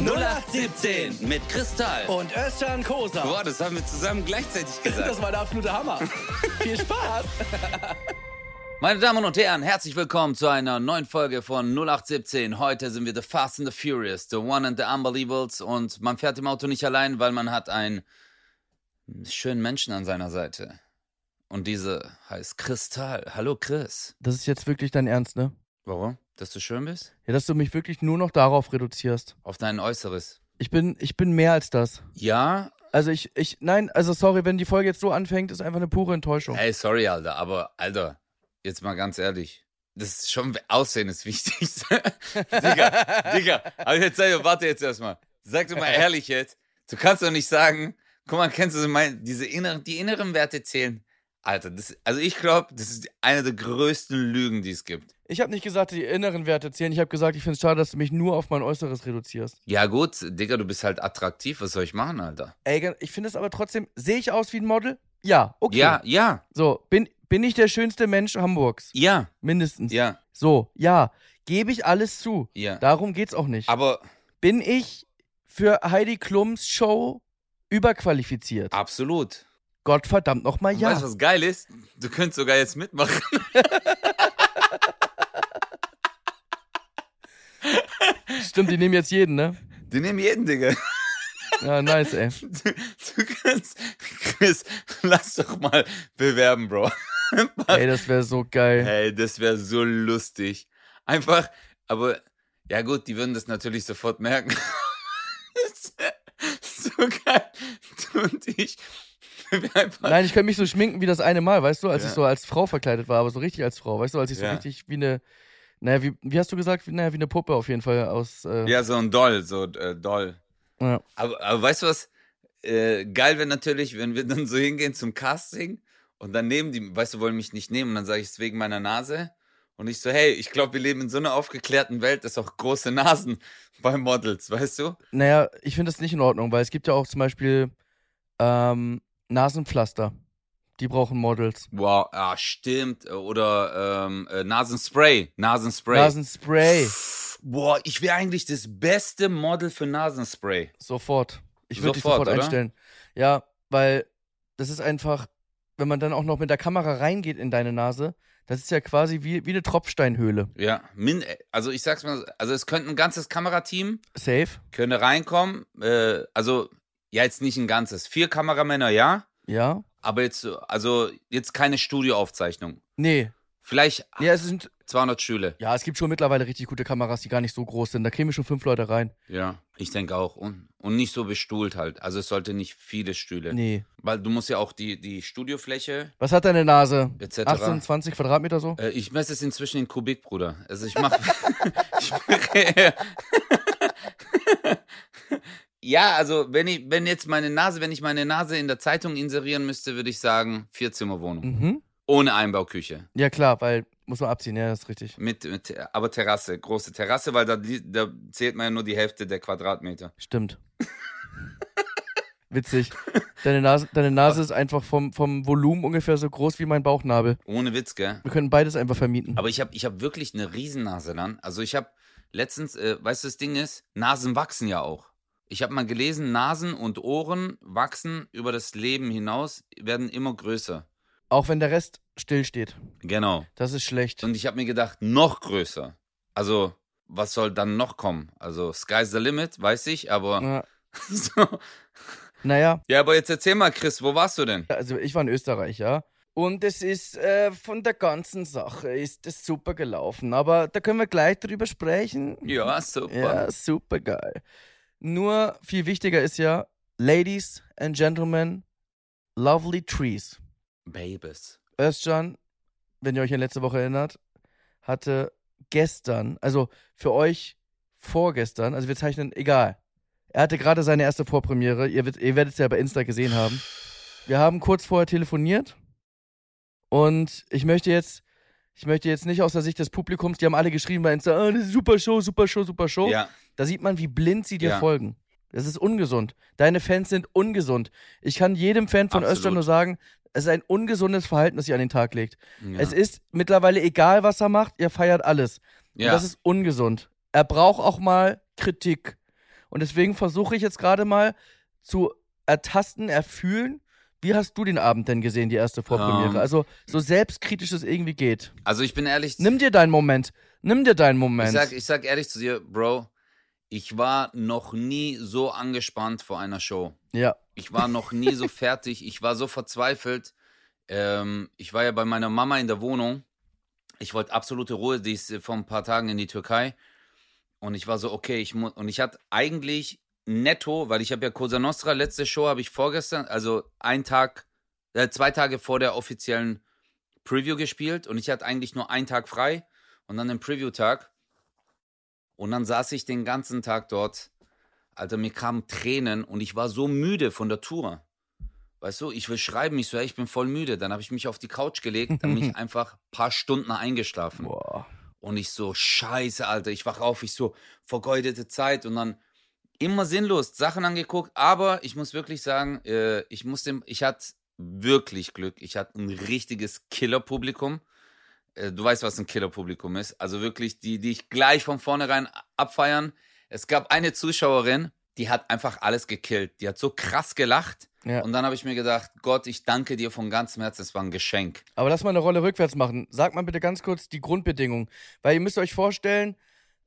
0817 mit Kristall. Und Özcan Kosa. Boah, das haben wir zusammen gleichzeitig gesagt. Das war der absolute Hammer. Viel Spaß. Meine Damen und Herren, herzlich willkommen zu einer neuen Folge von 0817. Heute sind wir The Fast and the Furious, The One and the Unbelievables und man fährt im Auto nicht allein, weil man hat einen schönen Menschen an seiner Seite. Und diese heißt Kristall. Hallo Chris. Das ist jetzt wirklich dein Ernst, ne? Warum? Dass du schön bist? Ja, dass du mich wirklich nur noch darauf reduzierst. Auf dein Äußeres. Ich bin, ich bin mehr als das. Ja, Also ich, ich, nein, also sorry, wenn die Folge jetzt so anfängt, ist einfach eine pure Enttäuschung. Ey, sorry, Alter, aber Alter, jetzt mal ganz ehrlich. Das ist schon Aussehen ist wichtig. Digga, Digga, aber jetzt sag, warte jetzt erstmal. Sag doch mal ehrlich jetzt. Du kannst doch nicht sagen, guck mal, kennst du mein, diese inneren, die inneren Werte zählen? Alter, das, also ich glaube, das ist eine der größten Lügen, die es gibt. Ich habe nicht gesagt, die inneren Werte zählen. Ich habe gesagt, ich finde es schade, dass du mich nur auf mein Äußeres reduzierst. Ja gut, Digga, du bist halt attraktiv. Was soll ich machen, Alter? Ey, ich finde es aber trotzdem, sehe ich aus wie ein Model? Ja, okay. Ja, ja, So, bin, bin ich der schönste Mensch Hamburgs? ja, Mindestens. ja, So, ja. Gebe ich alles zu. ja. Darum geht's auch nicht. Aber Bin ich für Heidi Klums Show überqualifiziert? absolut. Gottverdammt nochmal Und ja. Weißt du, was geil ist? Du könntest sogar jetzt mitmachen. Stimmt, die nehmen jetzt jeden, ne? Die nehmen jeden, Digga. Ja, nice, ey. Du, du kannst, Chris, lass doch mal bewerben, Bro. Ey, das wäre so geil. Hey, das wäre so lustig. Einfach, aber, ja gut, die würden das natürlich sofort merken. Das so geil. Du und ich. Nein, ich könnte mich so schminken wie das eine Mal, weißt du, als Ja. ich so als Frau verkleidet war, aber so richtig als Frau, weißt du, als ich so Ja. richtig wie eine, naja, wie, wie hast du gesagt? Wie- Naja, wie eine Puppe auf jeden Fall aus, äh, ja, so ein Doll, so äh, Doll. ja. Aber, aber weißt du was? Äh, geil wäre natürlich, wenn wir dann so hingehen zum Casting und dann nehmen die, weißt du, wollen mich nicht nehmen und dann sage ich es wegen meiner Nase. Und ich so, hey, ich glaube, wir leben in so einer aufgeklärten Welt, dass auch große Nasen bei Models, weißt du? Naja, ich finde das nicht in Ordnung, weil es gibt ja auch zum Beispiel ähm, Nasenpflaster. Die brauchen Models. Wow, ah, stimmt. Oder ähm, äh, Nasenspray. Nasenspray. Nasenspray. Boah, ich wäre eigentlich das beste Model für Nasenspray. Sofort. Ich würde dich Sofort, sofort oder? einstellen. Ja, weil das ist einfach, wenn man dann auch noch mit der Kamera reingeht in deine Nase, das ist ja quasi wie, wie eine Tropfsteinhöhle. Ja, min also ich sag's mal, also es könnte ein ganzes Kamerateam Safe? könnte reinkommen. Äh, also ja, jetzt nicht ein ganzes. Vier Kameramänner, ja. Ja? Aber jetzt, so- also jetzt keine Studioaufzeichnung. Nee. Vielleicht Ja, es sind, 200 Stühle. ja, es gibt schon mittlerweile richtig gute Kameras, die gar nicht so groß sind. Da wir schon fünf Leute rein. Ja, ich denke auch. Und, und nicht so bestuhlt halt. Also es sollte nicht viele Stühle. Nee. Weil du musst ja auch die, die Studiofläche Was hat deine Nase? etc. 18, 20 Quadratmeter so? Äh, ich messe es inzwischen in Kubik, Bruder. Also ich mache. ich mache ja, also wenn ich, wenn jetzt meine Nase, wenn ich meine Nase in der Zeitung inserieren müsste, würde ich sagen Vierzimmerwohnung. Mhm. Ohne Einbauküche. Ja, klar, weil muss man abziehen, ja, das ist richtig. Mit, mit, aber Terrasse, große Terrasse, weil da, da zählt man ja nur die Hälfte der Quadratmeter. Stimmt. Witzig. Deine Nase, deine Nase ist einfach vom, vom Volumen ungefähr so groß wie mein Bauchnabel. Ohne Witz, gell? Wir können beides einfach vermieten. Aber ich habe ich hab wirklich eine Riesennase dann. Also ich habe letztens, äh, weißt du, das Ding ist, Nasen wachsen ja auch. Ich habe mal gelesen, Nasen und Ohren wachsen über das Leben hinaus, werden immer größer. Auch wenn der Rest stillsteht. Genau. Das ist schlecht. Und ich habe mir gedacht, noch größer. Also, was soll dann noch kommen? Also, sky's the limit, weiß ich, aber Ja. so. Naja, Ja, aber jetzt erzähl mal, Chris, wo warst du denn? also ich war in Österreich, ja. Und es ist äh, von der ganzen Sache ist es super gelaufen. Aber da können wir gleich drüber sprechen. Ja, super. Ja, super geil. Nur viel wichtiger ist ja, Ladies and Gentlemen, lovely trees. Babes. Özcan, wenn ihr euch an letzte Woche erinnert, hatte gestern, also für euch vorgestern, also wir zeichnen, egal. Er hatte gerade seine erste Vorpremiere. Ihr, ihr werdet es ja bei Insta gesehen haben. Wir haben kurz vorher telefoniert und ich möchte jetzt, ich möchte jetzt nicht aus der Sicht des Publikums, die haben alle geschrieben bei Insta, das ist super Show, super Show, super Show. Ja, Da sieht man, wie blind sie dir Ja. folgen. Das ist ungesund. Deine Fans sind ungesund. Ich kann jedem Fan von Absolut. Özcan nur sagen, es ist ein ungesundes Verhalten, das ihr an den Tag legt. ja. Es ist mittlerweile egal, was er macht, ihr feiert alles. Und ja. das ist ungesund. Er braucht auch mal Kritik. Und deswegen versuche ich jetzt gerade mal zu ertasten, erfühlen. Wie hast du den Abend denn gesehen, die erste Vorpremiere? Ähm. also so selbstkritisch es irgendwie geht. Also ich bin ehrlich, Nimm dir deinen Moment. Nimm dir deinen Moment. ich sag, ich sag ehrlich zu dir, Bro, ich war noch nie so angespannt vor einer Show. ja. Ich war noch nie so fertig. Ich war so verzweifelt. Ähm, ich war ja bei meiner Mama in der Wohnung. Ich wollte absolute Ruhe. Die ist äh, vor ein paar Tagen in die Türkei. Und ich war so, okay, ich muss. Und ich hatte eigentlich netto, weil ich habe ja Cosa Nostra, letzte Show habe ich vorgestern, also einen Tag, äh, zwei Tage vor der offiziellen Preview gespielt. Und ich hatte eigentlich nur einen Tag frei und dann den Preview-Tag. Und dann saß ich den ganzen Tag dort. Alter, mir kamen Tränen und ich war so müde von der Tour. Weißt du, ich will schreiben, ich so, ey, ich bin voll müde. Dann habe ich mich auf die Couch gelegt, dann bin ich einfach ein paar Stunden eingeschlafen. Boah. Und ich so, scheiße, Alter, ich wach auf, ich so, vergeudete Zeit und dann immer sinnlos Sachen angeguckt. Aber ich muss wirklich sagen, äh, ich musste, ich hatte wirklich Glück. Ich hatte ein richtiges Killerpublikum. Äh, du weißt, was ein Killerpublikum ist. Also wirklich, die, die ich gleich von vornherein abfeiern. Es gab eine Zuschauerin, die hat einfach alles gekillt. Die hat so krass gelacht. Ja. Und dann habe ich mir gedacht, Gott, ich danke dir von ganzem Herzen, es war ein Geschenk. Aber lass mal eine Rolle rückwärts machen. Sag mal bitte ganz kurz die Grundbedingungen. Weil ihr müsst euch vorstellen,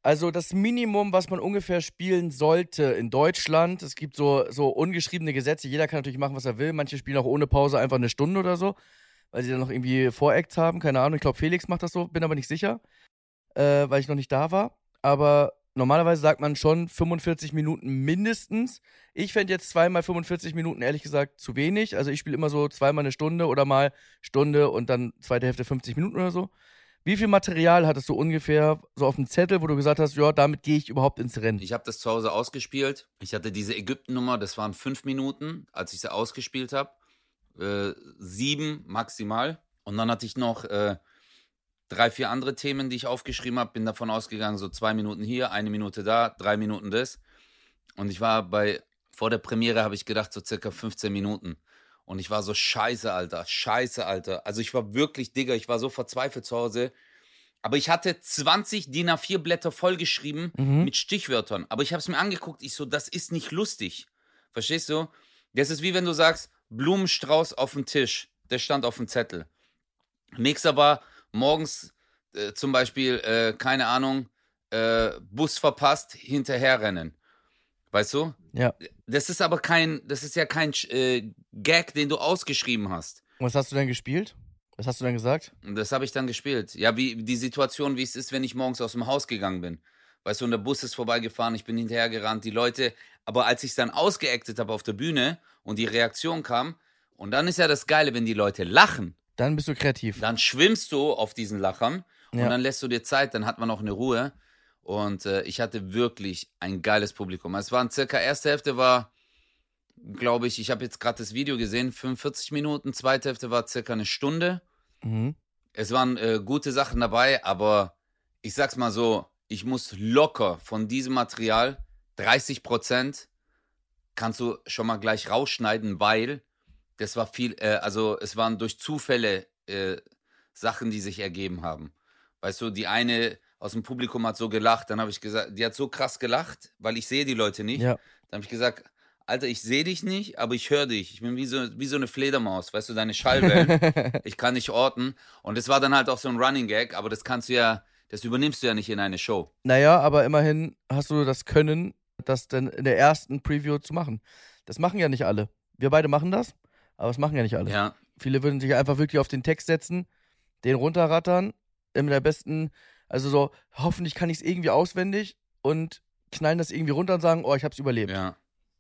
also das Minimum, was man ungefähr spielen sollte in Deutschland, es gibt so, so ungeschriebene Gesetze, jeder kann natürlich machen, was er will. Manche spielen auch ohne Pause einfach eine Stunde oder so, weil sie dann noch irgendwie Voracts haben. Keine Ahnung, ich glaube Felix macht das so, bin aber nicht sicher, äh, weil ich noch nicht da war. Aber normalerweise sagt man schon 45 Minuten mindestens. Ich fände jetzt zweimal 45 Minuten ehrlich gesagt zu wenig. Also ich spiele immer so zweimal eine Stunde oder mal Stunde und dann zweite Hälfte 50 Minuten oder so. Wie viel Material hattest du ungefähr so auf dem Zettel, wo du gesagt hast, ja, damit gehe ich überhaupt ins Rennen? Ich habe das zu Hause ausgespielt. Ich hatte diese Ägypten-Nummer, das waren fünf Minuten, als ich sie ausgespielt habe. Äh, sieben maximal. Und dann hatte ich noch äh, drei, vier andere Themen, die ich aufgeschrieben habe. Bin davon ausgegangen, so zwei Minuten hier, eine Minute da, drei Minuten das. Und ich war bei, vor der Premiere habe ich gedacht, so circa 15 Minuten. Und ich war so scheiße, Alter, scheiße, Alter. Also ich war wirklich, Digga, ich war so verzweifelt zu Hause. Aber ich hatte 20 DIN A4 Blätter vollgeschrieben Mhm. mit Stichwörtern. Aber ich habe es mir angeguckt, ich so, das ist nicht lustig. Verstehst du? Das ist wie wenn du sagst, Blumenstrauß auf dem Tisch. Der stand auf dem Zettel. Nächster war morgens äh, zum Beispiel, äh, keine Ahnung, äh, Bus verpasst, hinterherrennen. Weißt du? Ja. Das ist aber kein, das ist ja kein äh, Gag, den du ausgeschrieben hast. Und was hast du denn gespielt? Was hast du denn gesagt? Das habe ich dann gespielt. Ja, wie die Situation, wie es ist, wenn ich morgens aus dem Haus gegangen bin. Weißt du, und der Bus ist vorbeigefahren, ich bin hinterhergerannt, die Leute. Aber als ich es dann ausgeactet habe auf der Bühne und die Reaktion kam, und dann ist ja das Geile, wenn die Leute lachen, Dann bist du kreativ. dann schwimmst du auf diesen Lachern Ja. und dann lässt du dir Zeit, dann hat man auch eine Ruhe. Und äh, ich hatte wirklich ein geiles Publikum. Es waren circa, erste Hälfte war, glaube ich, ich habe jetzt gerade das Video gesehen, 45 Minuten, zweite Hälfte war circa eine Stunde. Mhm. Es waren äh, gute Sachen dabei, aber ich sag's mal so, ich muss locker von diesem Material 30 Prozent kannst du schon mal gleich rausschneiden, weil das war viel, äh, also es waren durch Zufälle äh, Sachen, die sich ergeben haben. Weißt du, die eine aus dem Publikum hat so gelacht, dann habe ich gesagt, die hat so krass gelacht, weil ich sehe die Leute nicht. Ja. Dann habe ich gesagt, Alter, ich sehe dich nicht, aber ich höre dich. Ich bin wie so, wie so eine Fledermaus, weißt du, deine Schallwellen. ich kann nicht orten. Und das war dann halt auch so ein Running Gag, aber das kannst du ja, das übernimmst du ja nicht in eine Show. Naja, aber immerhin hast du das Können, das dann in der ersten Preview zu machen. Das machen ja nicht alle. Wir beide machen das, aber das machen ja nicht alle. Ja. Viele würden sich einfach wirklich auf den Text setzen, den runterrattern, in der besten, also so, hoffentlich kann ich es irgendwie auswendig und knallen das irgendwie runter und sagen, oh, ich hab's überlebt. Ja.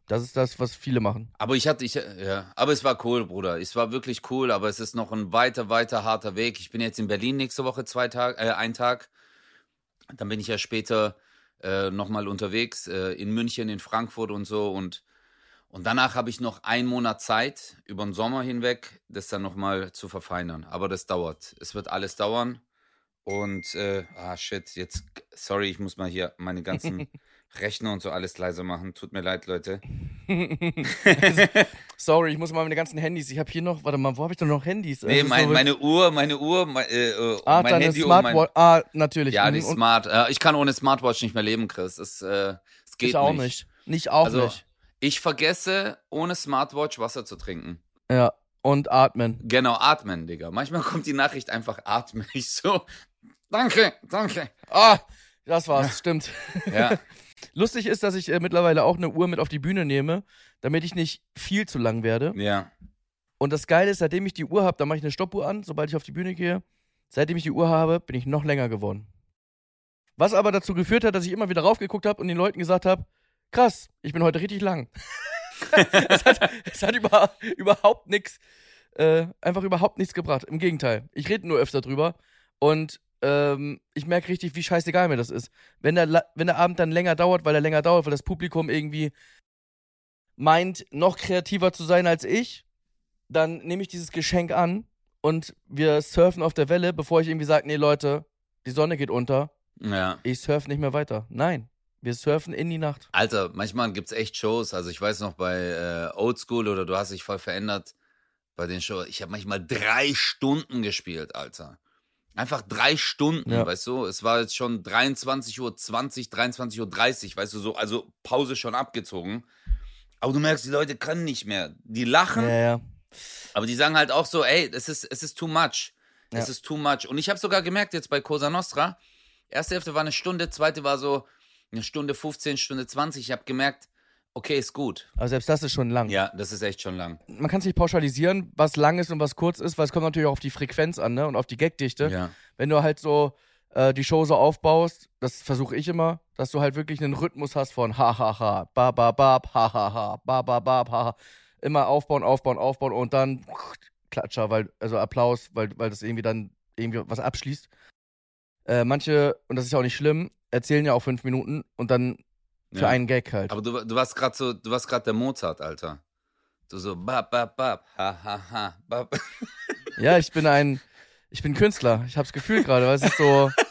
Das ist das, was viele machen. Aber ich hatte, ich, ja, aber es war cool, Bruder. Es war wirklich cool, aber es ist noch ein weiter, weiter harter Weg. Ich bin jetzt in Berlin nächste Woche zwei Tage, äh, ein Tag. Dann bin ich ja später äh, nochmal unterwegs äh, in München, in Frankfurt und so und und danach habe ich noch einen Monat Zeit über den Sommer hinweg, das dann nochmal zu verfeinern. Aber das dauert. Es wird alles dauern. Und, äh, ah, shit, jetzt, sorry, ich muss mal hier meine ganzen Rechner und so alles leise machen. Tut mir leid, Leute. Sorry, ich muss mal meine ganzen Handys. Ich habe hier noch, warte mal, wo habe ich denn noch Handys? Nee, Also mein, meine Uhr, meine Uhr, mein, äh, äh, ah, mein deine Handy und mein, Smartwatch. Ah, natürlich. Ja, die und- Smart. Äh, ich kann ohne Smartwatch nicht mehr leben, Chris. Das, äh, Es geht ich auch nicht. nicht. Nicht auch Also, nicht. Ich vergesse, ohne Smartwatch Wasser zu trinken. Ja. Und atmen. Genau, atmen, Digga. Manchmal kommt die Nachricht einfach atmen. Ich so, danke, danke. Ah, das war's, stimmt. Ja, Lustig ist, dass ich äh, mittlerweile auch eine Uhr mit auf die Bühne nehme, damit ich nicht viel zu lang werde. ja. Und das Geile ist, seitdem ich die Uhr habe, da mache ich eine Stoppuhr an, sobald ich auf die Bühne gehe. Seitdem ich die Uhr habe, bin ich noch länger geworden. Was aber dazu geführt hat, dass ich immer wieder raufgeguckt habe und den Leuten gesagt habe, krass, ich bin heute richtig lang. es hat, es hat über, überhaupt nichts, äh, einfach überhaupt nichts gebracht. Im Gegenteil, ich rede nur öfter drüber und ähm, ich merke richtig, wie scheißegal mir das ist. Wenn der, wenn der Abend dann länger dauert, weil er länger dauert, weil das Publikum irgendwie meint, noch kreativer zu sein als ich, dann nehme ich dieses Geschenk an und wir surfen auf der Welle, bevor ich irgendwie sage, nee Leute, die Sonne geht unter, Ja. ich surfe nicht mehr weiter. Nein, wir surfen in die Nacht. Alter, manchmal gibt's echt Shows. Also ich weiß noch bei äh, Old School oder du hast dich voll verändert bei den Shows. Ich habe manchmal drei Stunden gespielt, Alter. Einfach drei Stunden, Ja. weißt du? Es war jetzt schon 23.20 Uhr, 23.30 Uhr, weißt du, so, also Pause schon abgezogen. Aber du merkst, die Leute können nicht mehr. Die lachen, Ja, ja. aber die sagen halt auch so, ey, es ist, es ist too much. Es ist too much. Und ich habe sogar gemerkt jetzt bei Cosa Nostra, erste Hälfte war eine Stunde, zweite war so eine Stunde 15, Stunde 20. Ich habe gemerkt, okay, ist gut. Aber selbst das ist schon lang. Ja, das ist echt schon lang. Man kann es nicht pauschalisieren, was lang ist und was kurz ist, weil es kommt natürlich auch auf die Frequenz an ne? und auf die Gagdichte. Ja. Wenn du halt so äh, die Show so aufbaust, das versuche ich immer, dass du halt wirklich einen Rhythmus hast von ha ha ha, ba ba bab, ha ha ha, ba ba bab, ha ha. Immer aufbauen, aufbauen, aufbauen und dann Klatscher, weil, also Applaus, weil, weil das irgendwie dann irgendwie was abschließt. Äh, manche, und das ist ja auch nicht schlimm, erzählen ja auch fünf Minuten und dann für ja. einen Gag halt. Aber du, du warst gerade so, du warst gerade der Mozart, Alter. Du so, bab, bab, bab, ha, ha, ha, bab. Ja, ich bin ein, ich bin Künstler. Ich hab's Gefühl gerade, weil es ist so.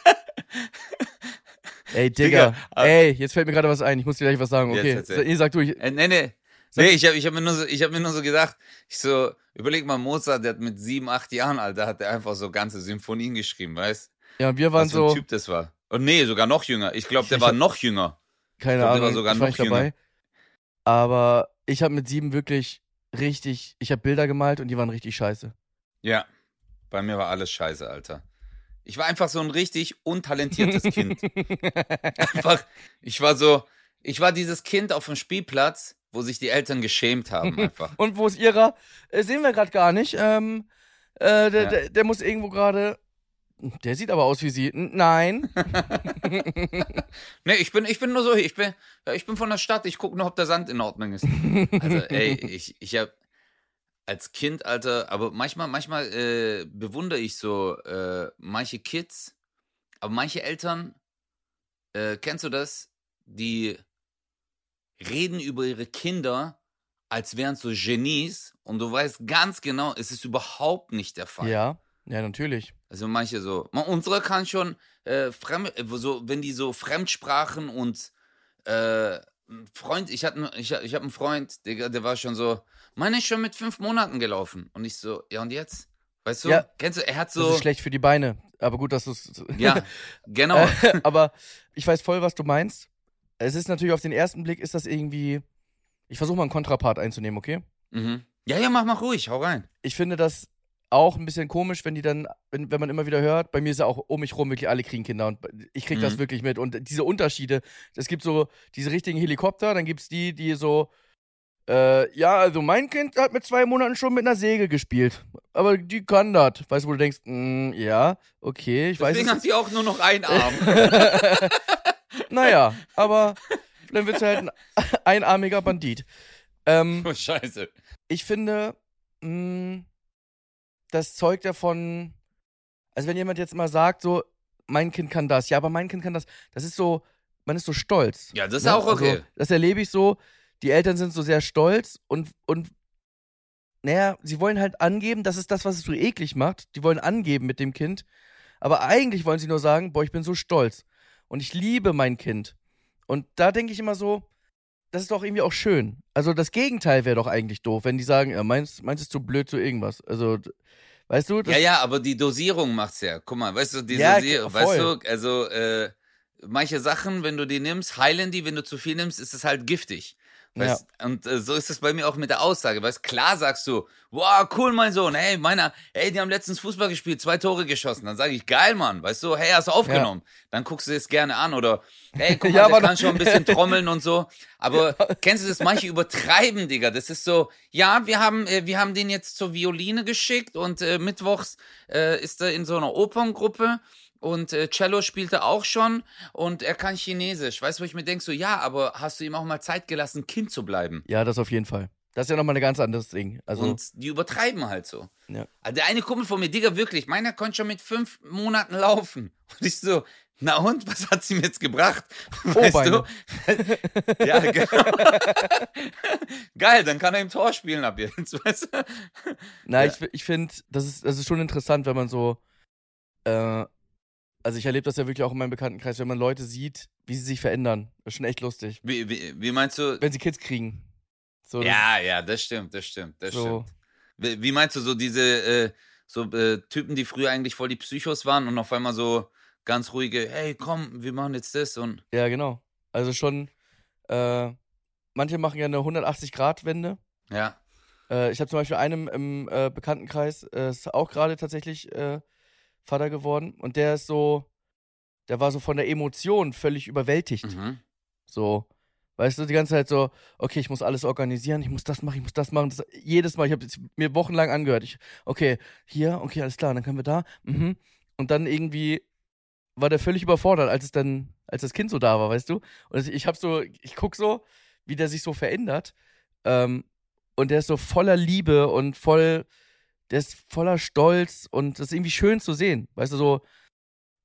Ey, Digga. Digga, ah- ey, jetzt fällt mir gerade was ein. Ich muss dir gleich was sagen. Jetzt Okay. Nee, sag du. Ich, Äh, nee, nee. Nee, ich habe ich hab mir, nur so, ich hab mir nur so gedacht, ich so, überleg mal, Mozart, der hat mit sieben, acht Jahren, Alter, hat er einfach so ganze Symphonien geschrieben, weißt ja, und wir waren Was für ein so. Typ das war. Und nee, sogar noch jünger. Ich glaube, der Ich war noch jünger. Keine Ahnung. ich war nicht dabei. Aber ich habe mit sieben wirklich richtig. Ich habe Bilder gemalt und die waren richtig scheiße. Ja, bei mir war alles scheiße, Alter. Ich war einfach so ein richtig untalentiertes Kind. Einfach, ich war so, ich war dieses Kind auf dem Spielplatz, wo sich die Eltern geschämt haben, einfach. Und wo ist ihrer? Äh, sehen wir gerade gar nicht. Ähm, äh, der, Ja. der, der muss irgendwo gerade. Der sieht aber aus wie sie. Nein. Nee, ich bin, ich bin nur so, ich bin, ja, ich bin von der Stadt, ich gucke nur, ob der Sand in Ordnung ist. Also, ey, ich, ich hab als Kind, Alter, aber manchmal, manchmal äh, bewundere ich so äh, manche Kids, aber manche Eltern, äh, kennst du das? Die reden über ihre Kinder, als wären es so Genies und du weißt ganz genau, es ist überhaupt nicht der Fall. ja. Ja, natürlich. Also manche so. Ma- Unsere kann schon, äh, fremd, äh, so, wenn die so Fremdsprachen und äh, Freund, ich hatte, ich, ich habe einen Freund, der, der war schon so, meine ist schon mit fünf Monaten gelaufen. Und ich so, ja und jetzt? Weißt du? Ja. Kennst du, er hat Das so, ist schlecht für die Beine. Aber gut, dass du es. ja, genau. Äh, aber ich weiß voll, was du meinst. Es ist natürlich auf den ersten Blick ist das irgendwie. Ich versuche mal einen Kontrapart einzunehmen, okay? mhm. Ja, ja, mach mal ruhig, hau rein. Ich finde das auch ein bisschen komisch, wenn die dann, wenn, wenn man immer wieder hört, bei mir ist ja auch um mich rum wirklich alle kriegen Kinder und ich krieg das Mhm. wirklich mit. Und diese Unterschiede, es gibt so diese richtigen Helikopter, dann gibt's die, die so, äh, ja, also mein Kind hat mit zwei Monaten schon mit einer Säge gespielt. Aber die kann das. Weißt du, wo du denkst, mm, ja, okay, ich weiß Deswegen es hat sie auch nur noch einen Arm. naja, aber dann wird halt ein einarmiger Bandit. Ähm, oh, scheiße. ich finde, mh, das zeugt davon, also wenn jemand jetzt mal sagt, so, mein Kind kann das, ja, aber mein Kind kann das, das ist so, man ist so stolz. Ja, das ist ne? auch okay. Also, das erlebe ich so, die Eltern sind so sehr stolz und, und, naja, sie wollen halt angeben, das ist das, was es so eklig macht. Die wollen angeben mit dem Kind. Aber eigentlich wollen sie nur sagen, boah, ich bin so stolz. Und ich liebe mein Kind. Und da denke ich immer so, das ist doch irgendwie auch schön. Also das Gegenteil wäre doch eigentlich doof, wenn die sagen, ja, meins, meins ist zu blöd zu irgendwas. Also, weißt du? Das, ja, ja, aber die Dosierung macht's ja. Guck mal, weißt du, die Ja, Dosierung, voll. weißt du, also, äh, manche Sachen, wenn du die nimmst, heilen die, wenn du zu viel nimmst, ist es halt giftig. Weißt, Und äh, so ist es bei mir auch mit der Aussage. Weißt, klar sagst du, wow, cool, mein Sohn, hey, meiner, hey, die haben letztens Fußball gespielt, zwei Tore geschossen. Dann sage ich, geil, Mann, weißt du, hey, hast du aufgenommen. Dann guckst du es gerne an oder, hey, guck mal, Ja, der kann schon ein bisschen trommeln und so. Aber kennst du das? Manche übertreiben, Digga. Das ist so, ja, wir haben, äh, wir haben den jetzt zur Violine geschickt und äh, mittwochs äh, ist er in so einer Operngruppe und äh, Cello spielt er auch schon und er kann Chinesisch. Weißt du, wo ich mir denke, so, ja, aber hast du ihm auch mal Zeit gelassen, Kind zu bleiben? Ja, das auf jeden Fall. Das ist ja nochmal ein ganz anderes Ding. Also, und die übertreiben halt so. Ja. Also der eine Kumpel von mir, Digga, wirklich, meiner konnte schon mit fünf Monaten laufen. Und ich so, na und, was hat's ihm jetzt gebracht? Weißt Beine. du? ja, genau. Geil, dann kann er im Tor spielen ab jetzt, weißt du? na, Ja. ich, ich finde, das ist, das ist schon interessant, wenn man so, äh, also ich erlebe das ja wirklich auch in meinem Bekanntenkreis, wenn man Leute sieht, wie sie sich verändern. Das ist schon echt lustig. Wie, wie, wie meinst du? Wenn sie Kids kriegen. So, das Ja, ja, das stimmt, das stimmt, das so, stimmt. Wie, wie meinst du so diese äh, so äh, Typen, die früher eigentlich voll die Psychos waren und auf einmal so ganz ruhige, hey, komm, wir machen jetzt das und Ja, genau. Also schon, äh, manche machen ja eine 180-Grad-Wende. ja, Äh, ich habe zum Beispiel einem im äh, Bekanntenkreis, äh, ist auch gerade tatsächlich Vater geworden und der ist so, der war so von der Emotion völlig überwältigt. mhm. So, weißt du, die ganze Zeit so, okay, ich muss alles organisieren, ich muss das machen, ich muss das machen. Das, jedes Mal, ich habe mir wochenlang angehört. Ich, okay, hier, okay, alles klar, dann können wir da. Mhm. Und dann irgendwie war der völlig überfordert, als es dann, als das Kind so da war, weißt du? Und ich habe so, ich guck so, wie der sich so verändert. Ähm, und der ist so voller Liebe und voll, der ist voller Stolz und das ist irgendwie schön zu sehen. Weißt du, so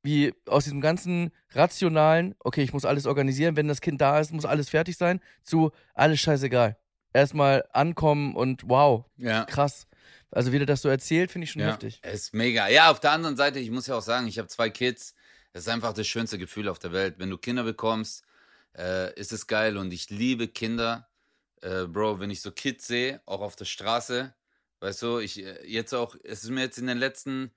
wie aus diesem ganzen rationalen, okay, ich muss alles organisieren, wenn das Kind da ist, muss alles fertig sein, zu alles scheißegal. Erstmal ankommen und wow, ja. krass. Also wie der das so erzählt, finde ich schon ja. heftig. Ist mega. Ja, auf der anderen Seite, ich muss ja auch sagen, ich habe zwei Kids. Das ist einfach das schönste Gefühl auf der Welt. Wenn du Kinder bekommst, äh, ist es geil und ich liebe Kinder. Äh, Bro, wenn ich so Kids sehe, auch auf der Straße, weißt du, ich äh, jetzt auch, es ist mir jetzt in den letzten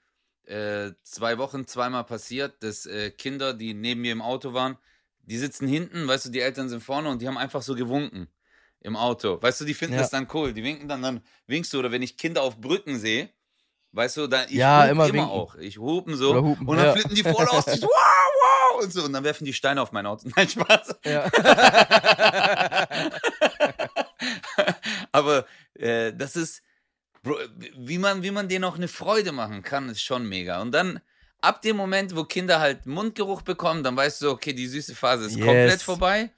äh, zwei Wochen zweimal passiert, dass äh, Kinder, die neben mir im Auto waren, die sitzen hinten, weißt du, die Eltern sind vorne und die haben einfach so gewunken im Auto. Weißt du, die finden Ja. das dann cool. Die winken dann, dann winkst du. Oder wenn ich Kinder auf Brücken sehe, weißt du, da, ich Ja, immer immer, winken. auch. Ich hupen so. Hupen, und dann ja. flippen die voll aus. Wow, wow. Und so. Und dann werfen die Steine auf mein Auto. Nein, Spaß. Ja. Aber äh, das ist, Bro, wie man, wie man denen auch eine Freude machen kann, ist schon mega. Und dann, ab dem Moment, wo Kinder halt Mundgeruch bekommen, dann weißt du, okay, die süße Phase ist Yes. komplett vorbei.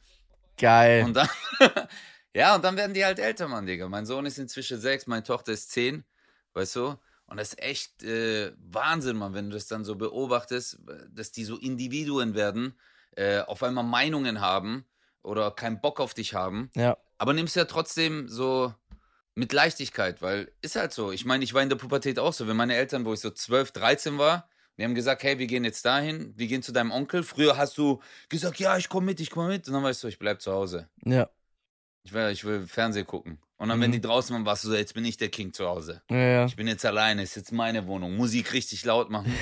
Geil. Und dann, ja, und dann werden die halt älter, Mann, Digga. Mein Sohn ist inzwischen sechs, meine Tochter ist zehn, weißt du? Und das ist echt äh, Wahnsinn, Mann, wenn du das dann so beobachtest, dass die so Individuen werden, äh, auf einmal Meinungen haben oder keinen Bock auf dich haben. ja. Aber nimmst ja trotzdem so mit Leichtigkeit, weil ist halt so. Ich meine, ich war in der Pubertät auch so. Wenn meine Eltern, wo ich so 12, 13 war, die haben gesagt, hey, wir gehen jetzt dahin, wir gehen zu deinem Onkel. Früher hast du gesagt, ja, ich komme mit, ich komme mit. Und dann weißt du, ich bleib zu Hause. Ja. Ich will, ich will Fernsehen gucken. Und dann, wenn Mhm. die draußen waren, warst du so, jetzt bin ich der King zu Hause. Ja, ja. Ich bin jetzt alleine, ist jetzt meine Wohnung. Musik richtig laut machen.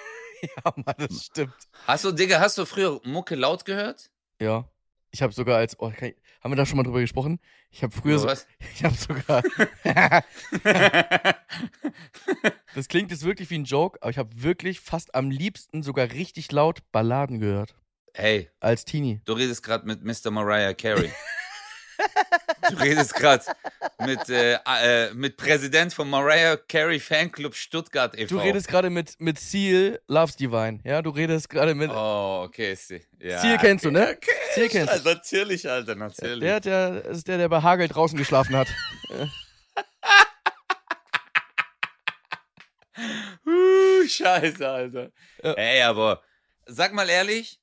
ja, Mann, das stimmt. Hast du, Digga, hast du früher Mucke laut gehört? Ja. Ich habe sogar als, oh, ich, haben wir da schon mal drüber gesprochen? Ich habe früher, so, was? ich habe sogar, das klingt jetzt wirklich wie ein Joke, aber ich habe wirklich fast am liebsten sogar richtig laut Balladen gehört. hey, Als Teenie. Du redest gerade mit Mr. Mariah Carey. du redest gerade mit, äh, äh, mit Präsident von Mariah Carey Fanclub Stuttgart e.V. Du redest gerade mit, mit Seal Loves Divine, ja? Du redest gerade mit, Oh, okay. Sie, ja, Seal kennst du, ne? Okay, Seal kennst du. Alter, natürlich, Alter, natürlich. der, der ist der, der bei Hagel draußen geschlafen hat. Uh, scheiße, Alter. Ja. Ey, aber sag mal ehrlich,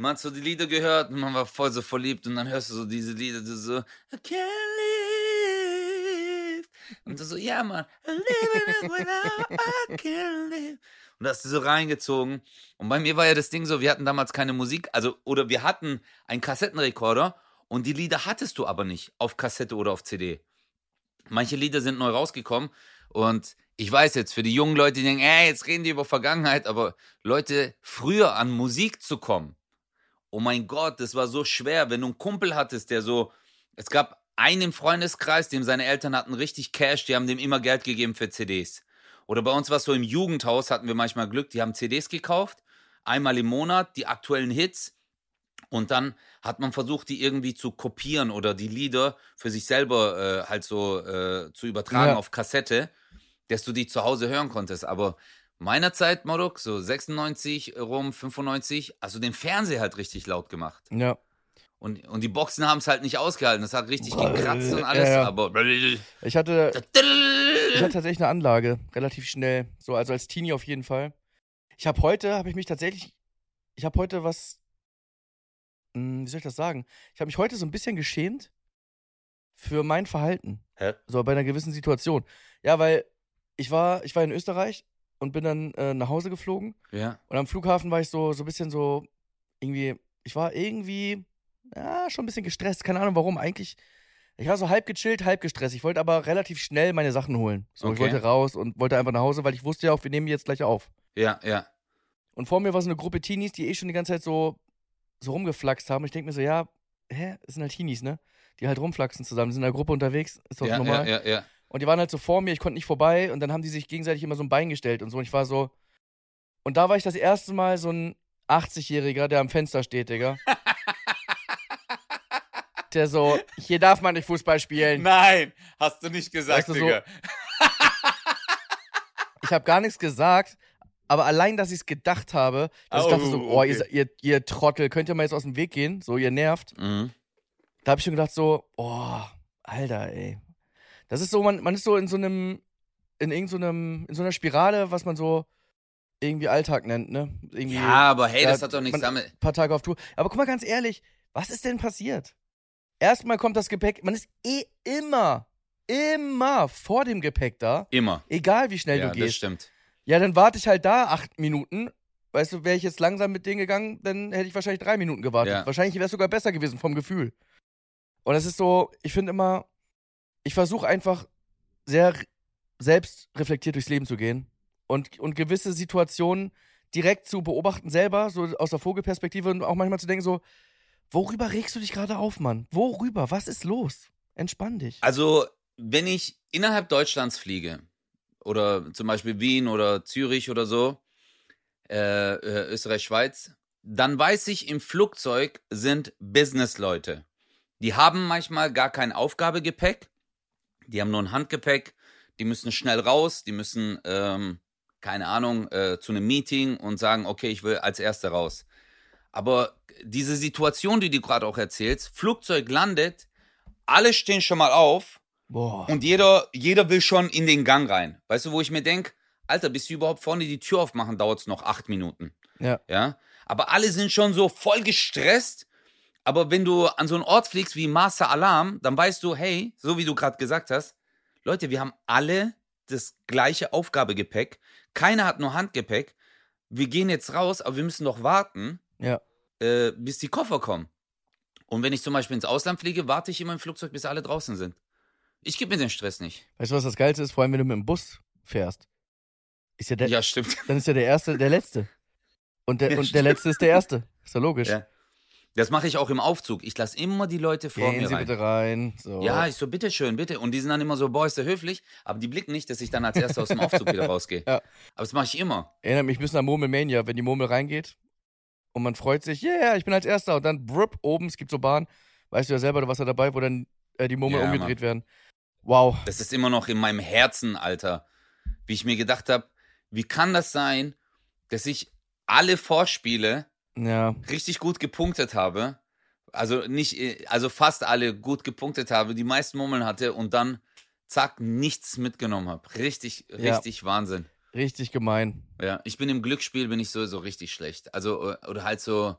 man hat so die Lieder gehört und man war voll so verliebt und dann hörst du so diese Lieder, du so, I can't live. Und du so, ja, Mann, I live it without, I can't live. Und da hast du so reingezogen. Und bei mir war ja das Ding so, wir hatten damals keine Musik, also, oder wir hatten einen Kassettenrekorder und die Lieder hattest du aber nicht auf Kassette oder auf CD. Manche Lieder sind neu rausgekommen und ich weiß jetzt, für die jungen Leute, die denken, ey, jetzt reden die über Vergangenheit, aber Leute, früher an Musik zu kommen oh mein Gott, das war so schwer, wenn du einen Kumpel hattest, der so, es gab einen im Freundeskreis, dem seine Eltern hatten richtig Cash, die haben dem immer Geld gegeben für CDs. Oder bei uns war es so im Jugendhaus, hatten wir manchmal Glück, die haben CDs gekauft, einmal im Monat, die aktuellen Hits. Und dann hat man versucht, die irgendwie zu kopieren oder die Lieder für sich selber äh, halt so äh, zu übertragen Ja. auf Kassette, dass du die zu Hause hören konntest. Aber meiner Zeit, Modok, so 96 rum, 95, also den Fernseher halt richtig laut gemacht. Ja. Und, und die Boxen haben es halt nicht ausgehalten. Das hat richtig gekratzt und ja, alles, ja. aber. Ich hatte, ich hatte tatsächlich eine Anlage, relativ schnell. So, also als Teenie auf jeden Fall. Ich habe heute, habe ich mich tatsächlich, ich habe heute was, hm, wie soll ich das sagen? Ich habe mich heute so ein bisschen geschämt für mein Verhalten. Hä? So bei einer gewissen Situation. Ja, weil ich war, ich war in Österreich und bin dann äh, nach Hause geflogen. Ja. Und am Flughafen war ich so, so ein bisschen so, irgendwie, ich war irgendwie, ja, schon ein bisschen gestresst. Keine Ahnung warum. Eigentlich, ich war so halb gechillt, halb gestresst. Ich wollte aber relativ schnell meine Sachen holen. So, ich Okay. wollte raus und wollte einfach nach Hause, weil ich wusste ja auch, wir nehmen jetzt gleich auf. Ja, ja. Und vor mir war so eine Gruppe Teenies, die eh schon die ganze Zeit so, so rumgeflaxt haben. Ich denke mir so, ja, hä, das sind halt Teenies, ne? Die halt rumflaxen zusammen, die sind in der Gruppe unterwegs, ist doch Ja, ja, normal. ja, ja. Und die waren halt so vor mir, ich konnte nicht vorbei und dann haben die sich gegenseitig immer so ein Bein gestellt und so. Und ich war so. Und da war ich das erste Mal so ein 80-Jähriger, der am Fenster steht, Digga. der so, hier darf man nicht Fußball spielen. Nein, hast du nicht gesagt, Weißt du, so- Digga. Ich habe gar nichts gesagt, aber allein, dass ich es gedacht habe, dass ich dachte so, Oh, oh, ihr, ihr, ihr Trottel, könnt ihr mal jetzt aus dem Weg gehen? So, ihr nervt. Mhm. Da habe ich schon gedacht so, oh, Alter, ey. Das ist so, man, man ist so in so einem, in irgend so einem, in so einer Spirale, was man so irgendwie Alltag nennt, ne? Irgendwie Ja, aber hey, Ja, das hat doch nichts damit. ein paar Tage auf Tour. Aber guck mal ganz ehrlich, was ist denn passiert? Erstmal kommt das Gepäck, man ist eh immer, immer vor dem Gepäck da, Immer. egal wie schnell ja, du das gehst. stimmt. Ja, dann warte ich halt da acht Minuten. Weißt du, wäre ich jetzt langsam mit denen gegangen, dann hätte ich wahrscheinlich drei Minuten gewartet. Ja. Wahrscheinlich wäre es sogar besser gewesen vom Gefühl. Und es ist so, ich finde immer, ich versuche einfach sehr selbstreflektiert durchs Leben zu gehen und, und gewisse Situationen direkt zu beobachten selber, so aus der Vogelperspektive und auch manchmal zu denken so, worüber regst du dich gerade auf, Mann? Worüber? Was ist los? Entspann dich. Also, wenn ich innerhalb Deutschlands fliege, oder zum Beispiel Wien oder Zürich oder so, äh, äh, Österreich, Schweiz, dann weiß ich, im Flugzeug sind Businessleute. Die haben manchmal gar kein Aufgabegepäck, die haben nur ein Handgepäck, die müssen schnell raus, die müssen, ähm, keine Ahnung, äh, zu einem Meeting und sagen, okay, ich will als Erster raus. Aber diese Situation, die du gerade auch erzählst, Flugzeug landet, alle stehen schon mal auf Boah. und jeder, jeder will schon in den Gang rein. Weißt du, wo ich mir denke, Alter, bis sie überhaupt vorne die Tür aufmachen, dauert es noch acht Minuten. Ja. Ja. Aber alle sind schon so voll gestresst. Aber wenn du an so einen Ort fliegst wie Master Alarm, dann weißt du, hey, so wie du gerade gesagt hast, Leute, wir haben alle das gleiche Aufgabegepäck. Keiner hat nur Handgepäck. Wir gehen jetzt raus, aber wir müssen noch warten, Ja. äh, bis die Koffer kommen. Und wenn ich zum Beispiel ins Ausland fliege, warte ich immer im Flugzeug, bis alle draußen sind. Ich gebe mir den Stress nicht. Weißt du, was das Geilste ist? Vor allem, wenn du mit dem Bus fährst. Ist ja der, ja, stimmt. dann ist ja der Erste der Letzte. Und der, Ja, und der. Letzte ist der Erste. Ist ja logisch. Ja. Das mache ich auch im Aufzug. Ich lasse immer die Leute vor Gehen mir Sie rein. bitte rein. So. Ja, ich so, bitteschön, bitte. Und die sind dann immer so, boah, ist der höflich. Aber die blicken nicht, dass ich dann als Erster aus dem Aufzug wieder rausgehe. Ja. Aber das mache ich immer. Erinnert mich ein bisschen an Murmelmania, wenn die Murmel reingeht und man freut sich, yeah, ich bin als Erster. Und dann brupp, oben, es gibt so Bahnen, weißt du ja selber, du warst ja dabei, wo dann äh, die Murmel Ja, umgedreht werden. Wow. Das ist immer noch in meinem Herzen, Alter. Wie ich mir gedacht habe, wie kann das sein, dass ich alle Vorspiele Ja. richtig gut gepunktet habe. Also nicht, äh, also fast alle gut gepunktet habe, die meisten Murmeln hatte und dann zack, nichts mitgenommen habe. Richtig, Ja. richtig Wahnsinn. Richtig gemein. Ja, ich bin im Glücksspiel bin ich sowieso richtig schlecht. Also, äh, oder halt so,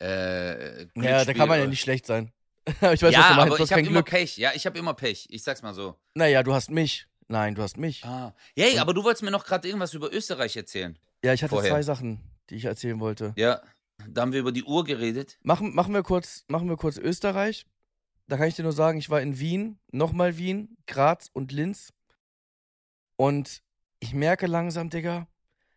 äh, Ja, da kann man ja oder- nicht schlecht sein. Ich weiß, ja, was du meinst. aber ich habe immer. Pech. Ja, ich habe immer Pech. Ich sag's mal so. Naja, du hast mich. Nein, du hast mich. Ah. Hey, aber du wolltest mir noch gerade irgendwas über Österreich erzählen. Ja, ich hatte vorher. zwei Sachen, die ich erzählen wollte. Ja, da haben wir über die Uhr geredet. Machen, machen, wir kurz, machen wir kurz Österreich. Da kann ich dir nur sagen, ich war in Wien, nochmal Wien, Graz und Linz. Und ich merke langsam, Digga,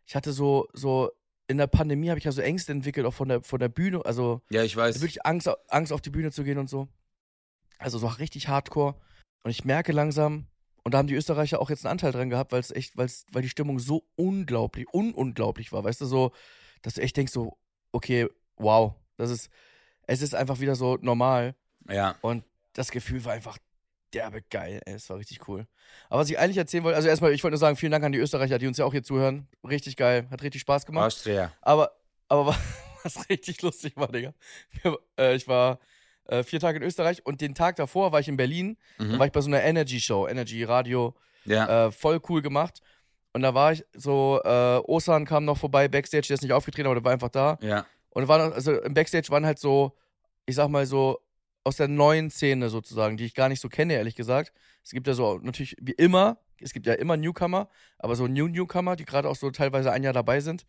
ich hatte so, so in der Pandemie habe ich ja so Ängste entwickelt, auch von der, von der Bühne, also Ja, ich weiß. wirklich Angst, Angst auf die Bühne zu gehen und so. Also so richtig hardcore. Und ich merke langsam, und da haben die Österreicher auch jetzt einen Anteil dran gehabt, weil es echt, weil's, weil die Stimmung so unglaublich, ununglaublich war, weißt du, so, dass du echt denkst, so, okay, wow, das ist, es ist einfach wieder so normal. Ja. Und das Gefühl war einfach derbe geil, ey, es war richtig cool. Aber was ich eigentlich erzählen wollte, also erstmal, ich wollte nur sagen, vielen Dank an die Österreicher, die uns ja auch hier zuhören. Richtig geil, hat richtig Spaß gemacht. Austria. Aber, aber wa- was richtig lustig war, Digga. Äh, ich war äh, vier Tage in Österreich und den Tag davor war ich in Berlin. Da Mhm. war ich bei so einer Energy-Show, Energy Radio, Ja. äh, voll cool gemacht. Und da war ich so, äh, Osan kam noch vorbei, Backstage, der ist nicht aufgetreten, aber der war einfach da. ja. Und war noch, also im Backstage waren halt so, ich sag mal so, aus der neuen Szene sozusagen, die ich gar nicht so kenne, ehrlich gesagt. Es gibt ja so, natürlich wie immer, es gibt ja immer Newcomer, aber so New Newcomer, die gerade auch so teilweise ein Jahr dabei sind.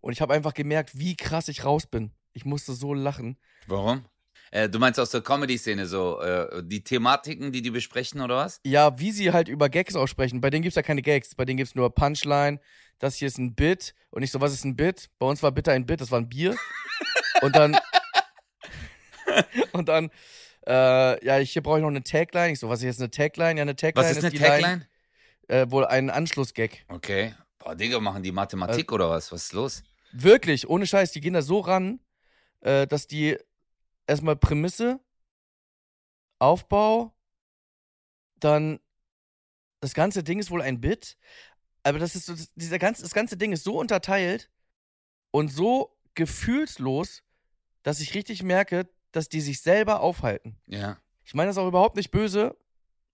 Und ich habe einfach gemerkt, wie krass ich raus bin. Ich musste so lachen. Warum? Äh, du meinst aus der Comedy-Szene so, äh, die Thematiken, die die besprechen oder was? Ja, wie sie halt über Gags aussprechen. Bei denen gibt's ja keine Gags. Bei denen gibt's nur Punchline. Das hier ist ein Bit. Und ich so, was ist ein Bit? Bei uns war bitte ein Bit, das war ein Bier. und dann. und dann. Äh, ja, ich, hier brauche ich noch eine Tagline. Ich so, was ist jetzt eine Tagline? Ja, eine Tagline Was ist eine die Tagline? Line, äh, wohl ein Anschlussgag. Okay. Boah, Digga, machen die Äh, Mathematik oder was? Was ist los? Wirklich, ohne Scheiß, die gehen da so ran, äh, dass die erstmal Prämisse, Aufbau, dann das ganze Ding ist wohl ein Bit, aber das ist so, dieser ganze, das ganze Ding ist so unterteilt und so gefühlslos, dass ich richtig merke, dass die sich selber aufhalten. Ja. Ich meine das auch überhaupt nicht böse.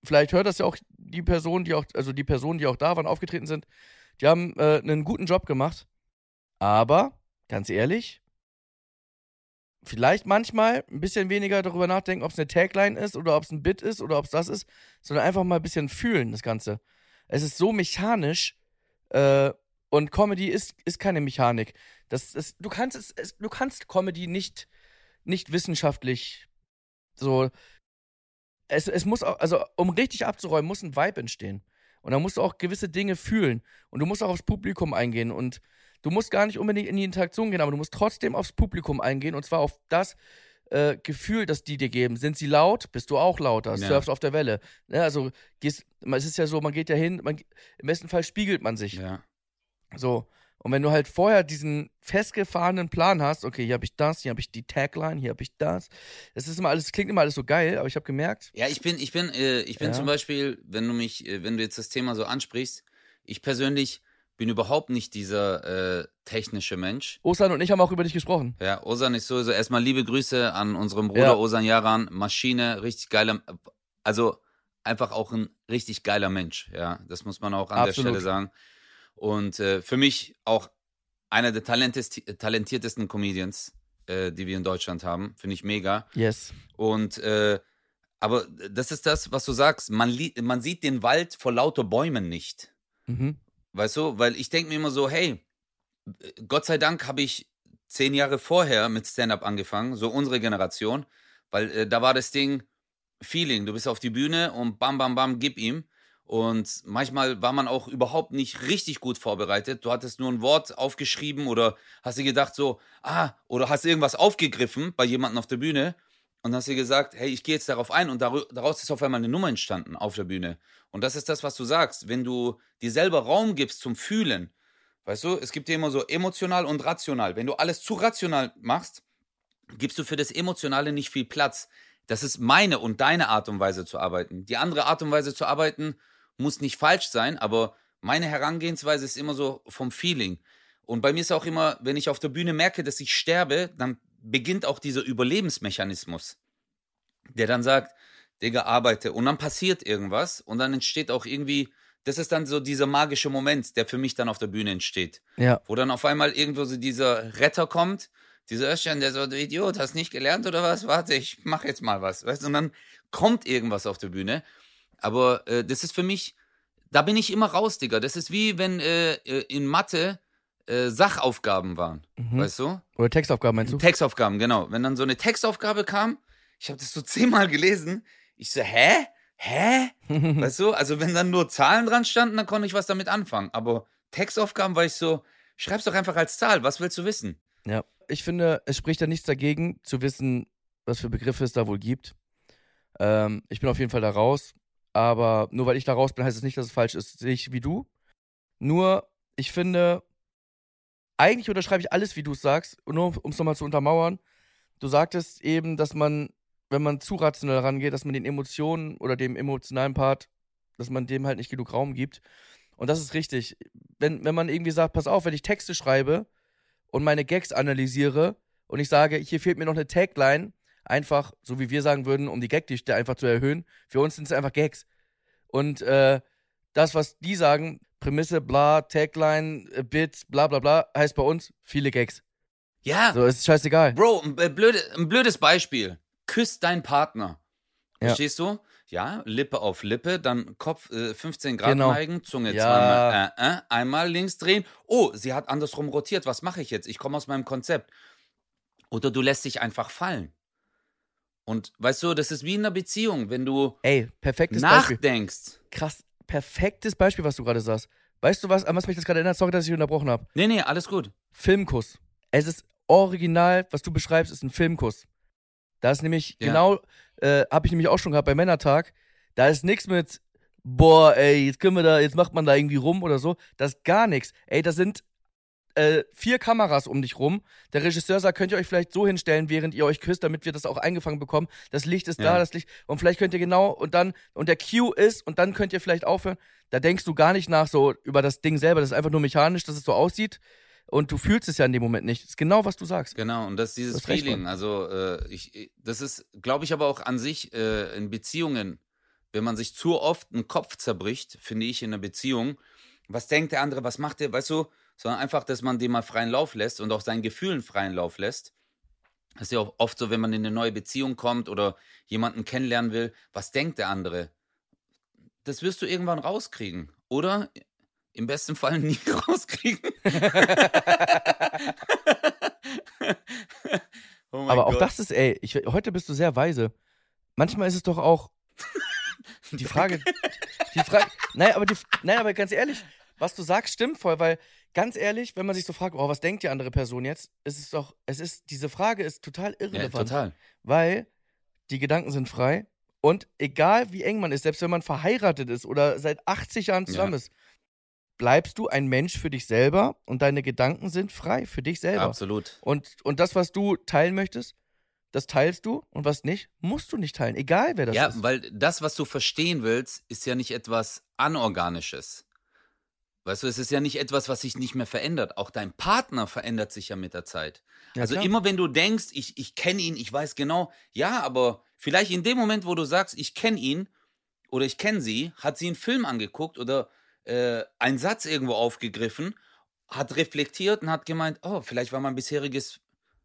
Vielleicht hört das ja auch die Person, die auch, also die Personen, die auch da waren, aufgetreten sind. Die haben äh, einen guten Job gemacht. Aber, ganz ehrlich, vielleicht manchmal ein bisschen weniger darüber nachdenken, ob es eine Tagline ist oder ob es ein Bit ist oder ob es das ist, sondern einfach mal ein bisschen fühlen, das Ganze. Es ist so mechanisch äh, und Comedy ist, ist keine Mechanik. Das ist, du kannst es, es, du kannst Comedy nicht, nicht wissenschaftlich so. Es, es muss auch, also um richtig abzuräumen, muss ein Vibe entstehen. Und da musst du auch gewisse Dinge fühlen. Und du musst auch aufs Publikum eingehen. Und du musst gar nicht unbedingt in die Interaktion gehen, aber du musst trotzdem aufs Publikum eingehen. Und zwar auf das äh, Gefühl, das die dir geben. Sind sie laut? Bist du auch lauter? Ja. Surfst auf der Welle. Ne, also gehst, es ist ja so, man geht ja hin, man, im besten Fall spiegelt man sich. Ja. So. Und wenn du halt vorher diesen festgefahrenen Plan hast, okay, hier habe ich das, hier habe ich die Tagline, hier habe ich das. Das ist immer alles, klingt immer alles so geil, aber ich habe gemerkt, Ja, ich bin, ich bin, äh, ich bin Ja. zum Beispiel, wenn du mich, äh, wenn du jetzt das Thema so ansprichst, ich persönlich bin überhaupt nicht dieser äh, technische Mensch. Osan und ich haben auch über dich gesprochen. Ja, Osan ist sowieso erstmal liebe Grüße an unseren Bruder Ja. Osan Yaran, Maschine, richtig geiler, also einfach auch ein richtig geiler Mensch. Ja, das muss man auch an der Absolut. Stelle sagen. Und äh, für mich auch einer der talentiertesten Comedians, äh, die wir in Deutschland haben, finde ich mega. Yes. Und äh, aber das ist das, was du sagst. Man, man sieht den Wald vor lauter Bäumen nicht. Mhm. Weißt du? Weil ich denke mir immer so, hey, Gott sei Dank habe ich zehn Jahre vorher mit Stand-up angefangen, so unsere Generation, weil äh, da war das Ding Feeling. Du bist auf die Bühne und bam, bam, bam, gib ihm. Und manchmal war man auch überhaupt nicht richtig gut vorbereitet. Du hattest nur ein Wort aufgeschrieben oder hast dir gedacht so, ah, oder hast irgendwas aufgegriffen bei jemandem auf der Bühne und hast dir gesagt, hey, ich gehe jetzt darauf ein und daraus ist auf einmal eine Nummer entstanden auf der Bühne. Und das ist das, was du sagst. Wenn du dir selber Raum gibst zum Fühlen, weißt du, es gibt ja immer so emotional und rational. Wenn du alles zu rational machst, gibst du für das Emotionale nicht viel Platz. Das ist meine und deine Art und Weise zu arbeiten. Die andere Art und Weise zu arbeiten muss nicht falsch sein, aber meine Herangehensweise ist immer so vom Feeling. Und bei mir ist auch immer, wenn ich auf der Bühne merke, dass ich sterbe, dann beginnt auch dieser Überlebensmechanismus, der dann sagt, Digga, arbeite. Und dann passiert irgendwas und dann entsteht auch irgendwie, das ist dann so dieser magische Moment, der für mich dann auf der Bühne entsteht Ja. wo dann auf einmal irgendwo so dieser Retter kommt, dieser Östern, der so, du Idiot, hast nicht gelernt oder was? Warte, ich mach jetzt mal was, weißt du? Und dann kommt irgendwas auf der Bühne. Aber äh, das ist für mich, da bin ich immer raus, Digga. Das ist wie wenn äh, äh, in Mathe äh, Sachaufgaben waren, Mhm. weißt du? Oder Textaufgaben meinst du? Textaufgaben, genau. Wenn dann so eine Textaufgabe kam, ich habe das so zehnmal gelesen, ich so, hä? Hä? Weißt du, also wenn dann nur Zahlen dran standen, dann konnte ich was damit anfangen. Aber Textaufgaben war ich so, Schreib's doch einfach als Zahl. Was willst du wissen? Ja. Ich finde, es spricht ja nichts dagegen, zu wissen, was für Begriffe es da wohl gibt. Ähm, ich bin auf jeden Fall da raus. Aber nur weil ich da raus bin, heißt es nicht, dass es falsch ist. Sehe ich wie du. Nur, ich finde, eigentlich unterschreibe ich alles, wie du es sagst. Nur um es nochmal zu untermauern. Du sagtest eben, dass man, wenn man zu rationell rangeht, dass man den Emotionen oder dem emotionalen Part, dass man dem halt nicht genug Raum gibt. Und das ist richtig. Wenn, wenn man irgendwie sagt, pass auf, wenn ich Texte schreibe und meine Gags analysiere und ich sage, hier fehlt mir noch eine Tagline, einfach, so wie wir sagen würden, um die Gagdichte einfach zu erhöhen. Für uns sind es einfach Gags. Und äh, das, was die sagen, Prämisse, bla, Tagline, äh, Bit, bla bla bla, heißt bei uns viele Gags. Ja, So, ist scheißegal. Bro, ein, äh, blöde, ein blödes Beispiel. Küsst dein Partner. Ja. Verstehst du? Ja, Lippe auf Lippe, dann Kopf äh, 15 Grad Genau. neigen, Zunge Ja. zweimal, äh, äh, einmal links drehen. Oh, sie hat andersrum rotiert. Was mache ich jetzt? Ich komme aus meinem Konzept. Oder du lässt dich einfach fallen. Und weißt du, das ist wie in einer Beziehung, wenn du Ey, perfektes Beispiel. nachdenkst. Krass, perfektes Beispiel, was du gerade sagst. Weißt du was, an was mich das gerade erinnert? Sorry, dass ich unterbrochen habe. Nee, nee, alles gut. Filmkuss. Es ist original, was du beschreibst, ist ein Filmkuss. Da ist nämlich Ja. genau, äh, habe ich nämlich auch schon gehabt bei Männertag. Da ist nichts mit, boah, ey, jetzt können wir da, jetzt macht man da irgendwie rum oder so. Das ist gar nichts. Ey, da sind äh, vier Kameras um dich rum. Der Regisseur sagt, könnt ihr euch vielleicht so hinstellen, während ihr euch küsst, damit wir das auch eingefangen bekommen. Das Licht ist da, Ja. das Licht. Und vielleicht könnt ihr genau, und dann, und der Cue ist, und dann könnt ihr vielleicht aufhören. Da denkst du gar nicht nach so über das Ding selber. Das ist einfach nur mechanisch, dass es so aussieht. Und du fühlst es ja in dem Moment nicht. Das ist genau, was du sagst. Genau, und das ist dieses hast recht, Feeling. Also, äh, ich- das ist, glaube ich, aber auch an sich äh, in Beziehungen, wenn man sich zu oft einen Kopf zerbricht, finde ich, in einer Beziehung, was denkt der andere, was macht der, weißt du, sondern einfach, dass man dem mal freien Lauf lässt und auch seinen Gefühlen freien Lauf lässt. Das ist ja auch oft so, wenn man in eine neue Beziehung kommt oder jemanden kennenlernen will, was denkt der andere? Das wirst du irgendwann rauskriegen. Oder im besten Fall nie rauskriegen. oh Aber auch Gott. das ist, ey, ich, heute bist du sehr weise. Manchmal ist es doch auch die Frage, die Frage, nein, aber die, nein, aber ganz ehrlich, was du sagst, stimmt voll, weil ganz ehrlich, wenn man sich so fragt, oh, was denkt die andere Person jetzt, ist es doch, es ist, diese Frage ist total Ja, irrelevant, total. weil die Gedanken sind frei und egal wie eng man ist, selbst wenn man verheiratet ist oder seit 80 Jahren zusammen Ja. ist, bleibst du ein Mensch für dich selber und deine Gedanken sind frei für dich selber. Absolut. Und, und das, was du teilen möchtest, das teilst du und was nicht, musst du nicht teilen. Egal wer das ja, ist. weil das, was du verstehen willst, ist ja nicht etwas Anorganisches. Weißt du, es ist ja nicht etwas, was sich nicht mehr verändert. Auch dein Partner verändert sich ja mit der Zeit. Ja, also klar. immer wenn du denkst, ich, ich kenne ihn, ich weiß genau, ja, aber vielleicht in dem Moment, wo du sagst, ich kenne ihn oder ich kenne sie, hat sie einen Film angeguckt oder äh, einen Satz irgendwo aufgegriffen, hat reflektiert und hat gemeint, oh, vielleicht war mein bisheriges,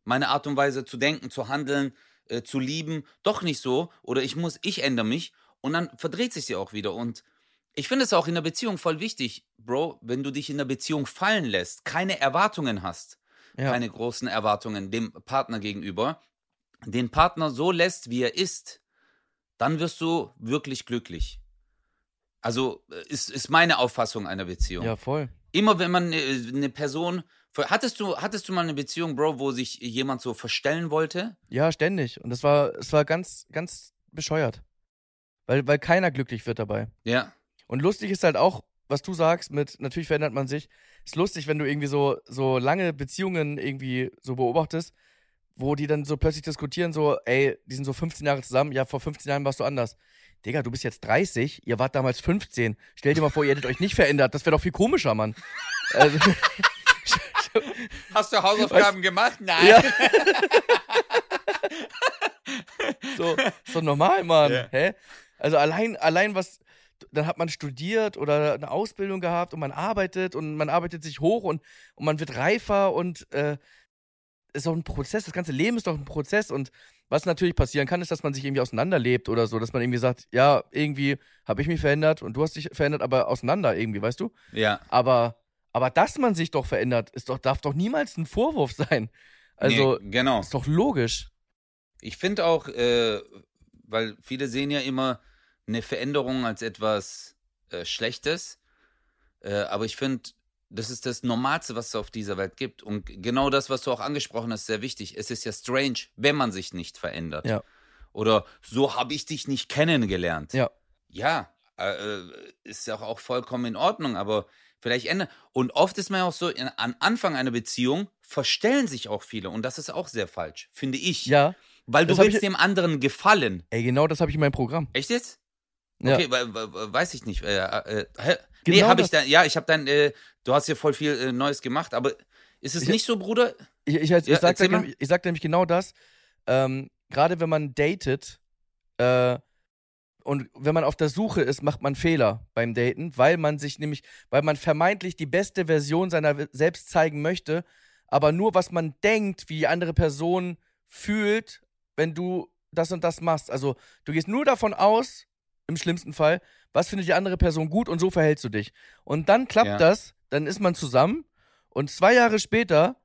meine Art und Weise zu denken, zu handeln, äh, zu lieben, doch nicht so oder ich muss, ich ändere mich und dann verdreht sich sie auch wieder und ich finde es auch in der Beziehung voll wichtig, Bro, wenn du dich in der Beziehung fallen lässt, keine Erwartungen hast, ja. keine großen Erwartungen dem Partner gegenüber, den Partner so lässt, wie er ist, dann wirst du wirklich glücklich. Also äh, ist, ist meine Auffassung einer Beziehung. ja, voll. Immer wenn man eine, eine Person. Hattest du, hattest du mal eine Beziehung, Bro, wo sich jemand so verstellen wollte? Ja, ständig. Und das war, es war ganz, ganz bescheuert. Weil, weil keiner glücklich wird dabei. Ja. Und lustig ist halt auch, was du sagst, mit natürlich verändert man sich. Ist lustig, wenn du irgendwie so, so lange Beziehungen irgendwie so beobachtest, wo die dann so plötzlich diskutieren, so, ey, die sind so 15 Jahre zusammen, ja, vor 15 Jahren warst du anders. Digga, du bist jetzt 30, ihr wart damals 15. Stell dir mal vor, ihr hättet euch nicht verändert. Das wäre doch viel komischer, Mann. Also, Hast du Hausaufgaben gemacht? Nein. ja. so, so normal, Mann. Ja. Hä? Also allein, allein was, dann hat man studiert oder eine Ausbildung gehabt und man arbeitet und man arbeitet sich hoch und, und man wird reifer und äh, ist doch ein Prozess, das ganze Leben ist doch ein Prozess und was natürlich passieren kann, ist, dass man sich irgendwie auseinanderlebt oder so, dass man irgendwie sagt, ja, irgendwie habe ich mich verändert und du hast dich verändert, aber auseinander irgendwie, weißt du? Ja. Aber, aber dass man sich doch verändert, ist doch, darf doch niemals ein Vorwurf sein. Also, nee, genau. ist doch logisch. Ich finde auch, äh, weil viele sehen ja immer eine Veränderung als etwas äh, Schlechtes, äh, aber ich finde, das ist das Normalste, was es auf dieser Welt gibt. Und genau das, was du auch angesprochen hast, ist sehr wichtig. Es ist ja strange, wenn man sich nicht verändert. Ja. Oder so habe ich dich nicht kennengelernt. Ja. Ja, äh, ist ja auch, auch vollkommen in Ordnung, aber vielleicht ändern. Und oft ist man ja auch so, in, an Anfang einer Beziehung verstellen sich auch viele. Und das ist auch sehr falsch, finde ich. Ja. Weil du willst ich- dem anderen gefallen. Ey, genau das habe ich in meinem Programm. Echt jetzt? Okay, we- we- we- weiß ich nicht. Äh, äh, hä? nee, Genau habe ich dann, ja, ich habe dann, äh, du hast ja voll viel äh, Neues gemacht, aber ist es Ich- nicht so, Bruder? Ich, ich, ich, Ja, sag, da, ich sag nämlich genau das. Ähm, Gerade wenn man datet äh, und wenn man auf der Suche ist, macht man Fehler beim Daten, weil man sich nämlich, weil man vermeintlich die beste Version seiner selbst zeigen möchte, aber nur was man denkt, wie die andere Person fühlt, wenn du das und das machst. Also du gehst nur davon aus, im schlimmsten Fall, was findet die andere Person gut und so verhältst du dich. Und dann klappt Ja. das, dann ist man zusammen und zwei Jahre später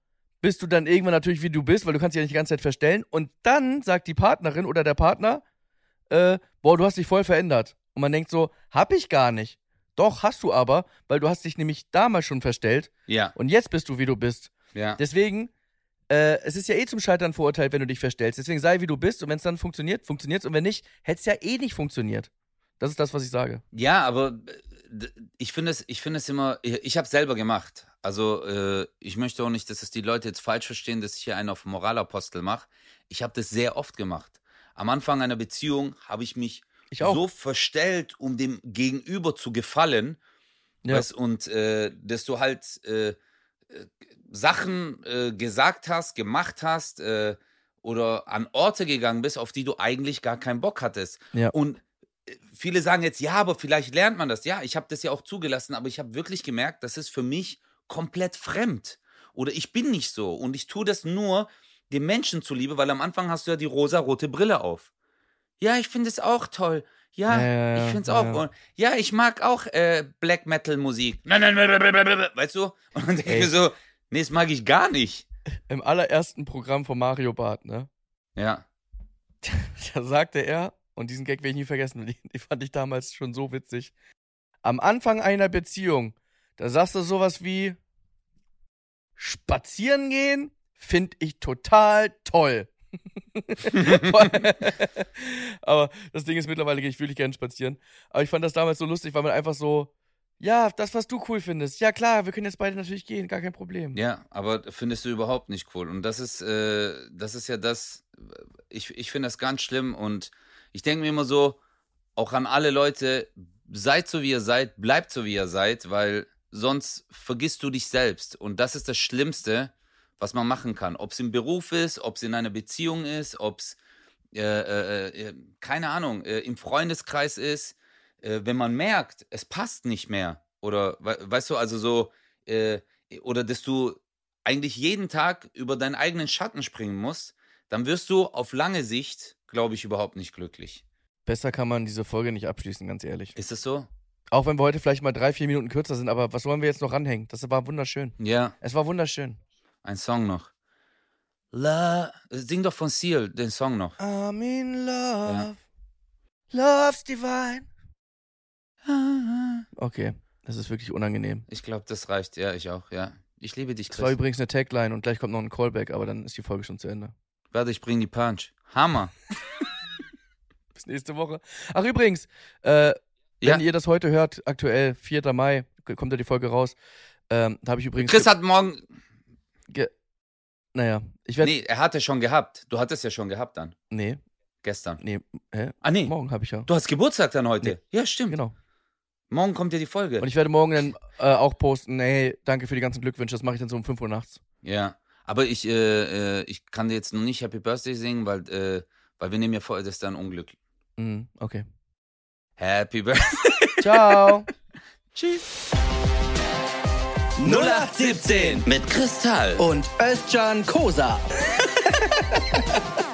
bist du dann irgendwann natürlich wie du bist, weil du kannst dich ja nicht die ganze Zeit verstellen. Und dann sagt die Partnerin oder der Partner, äh, boah, du hast dich voll verändert. Und man denkt so, hab ich gar nicht. Doch, hast du aber, weil du hast dich nämlich damals schon verstellt Ja, und jetzt bist du, wie du bist. ja. Deswegen, äh, es ist ja eh zum Scheitern verurteilt, wenn du dich verstellst. Deswegen sei, wie du bist und wenn es dann funktioniert, funktioniert Und wenn nicht, hätte es ja eh nicht funktioniert. Das ist das, was ich sage. Ja, aber äh, ich finde es, ich finde es immer, ich, ich habe selber gemacht. Also äh, ich möchte auch nicht, dass es die Leute jetzt falsch verstehen, dass ich hier einen auf Moralapostel mache. Ich habe das sehr oft gemacht. Am Anfang einer Beziehung habe ich mich Ich so verstellt, um dem Gegenüber zu gefallen. Ja. Weißt, und äh, dass du halt äh, äh, Sachen äh, gesagt hast, gemacht hast oder an Orte gegangen bist, auf die du eigentlich gar keinen Bock hattest. Ja. Und viele sagen jetzt, ja, aber vielleicht lernt man das. Ja, ich habe das ja auch zugelassen, aber ich habe wirklich gemerkt, das ist für mich komplett fremd. Oder ich bin nicht so. Und ich tue das nur dem Menschen zuliebe, weil am Anfang hast du ja die rosa-rote Brille auf. Ja, ich finde es auch toll. Ja, Ja, ich finde es ja, auch. ja. Und ja, ich mag auch äh, Black Metal Musik. Nein, nein, nein, nein, nein, nein, nein. Weißt du? Und dann denke ich mir so, nee, das mag ich gar nicht. Im allerersten Programm von Mario Barth, ne? Ja. Da sagte er, und diesen Gag werde ich nie vergessen, den, fand ich damals schon so witzig. Am Anfang einer Beziehung, da sagst du sowas wie: Spazieren gehen finde ich total toll. Aber das Ding ist, mittlerweile gehe ich wirklich gerne spazieren. Aber ich fand das damals so lustig, weil man einfach so, ja, das, was du cool findest. Ja, klar, wir können jetzt beide natürlich gehen, gar kein Problem. Ja, aber findest du überhaupt nicht cool. Und das ist, äh, das ist ja das, ich, ich finde das ganz schlimm und ich denke mir immer so, auch an alle Leute, seid so wie ihr seid, bleibt so wie ihr seid, weil sonst vergisst du dich selbst. Und das ist das Schlimmste, was man machen kann. Ob es im Beruf ist, ob es in einer Beziehung ist, ob es, äh, äh, äh, keine Ahnung, äh, im Freundeskreis ist, äh, wenn man merkt, es passt nicht mehr. Oder, we weißt du, also so, äh, oder dass du eigentlich jeden Tag über deinen eigenen Schatten springen musst, dann wirst du auf lange Sicht, glaube ich, überhaupt nicht glücklich. Besser kann man diese Folge nicht abschließen, ganz ehrlich. Ist das so? Auch wenn wir heute vielleicht mal drei, vier Minuten kürzer sind, aber was wollen wir jetzt noch ranhängen? Das war wunderschön. Ja, Es war wunderschön. ein Song noch. La, sing doch von Seal den Song noch. I'm in love. Love's divine. Okay, das ist wirklich unangenehm. Ich glaube, das reicht. Ja, ich auch, ja. Ich liebe dich, Das war Chris. übrigens eine Tagline und gleich kommt noch ein Callback, aber dann ist die Folge schon zu Ende. Warte, ich bring die Punch. Hammer. Bis nächste Woche. Ach, übrigens, äh, Ja. wenn ihr das heute hört, aktuell, 4. Mai, kommt ja die Folge raus. Ähm, da habe ich übrigens. Chris hat morgen. ge- naja, ich werde. Nee, er hatte schon gehabt. Du hattest ja schon gehabt dann. Nee, Gestern. nee, hä? Ah, nee. Morgen habe ich ja. Du hast Geburtstag dann heute. Ja, stimmt. Genau. Morgen kommt ja die Folge. Und ich werde morgen dann äh, auch posten, hey, danke für die ganzen Glückwünsche, das mache ich dann so um 5 Uhr nachts. Ja, aber ich, äh, äh, ich kann dir jetzt noch nicht Happy Birthday singen, weil, äh, weil wir nehmen ja vor, das ist dann Unglück. Mhm, okay. Happy Birthday. Ciao. Tschüss. 0817 Mit Kristall. und Özcan Kosa.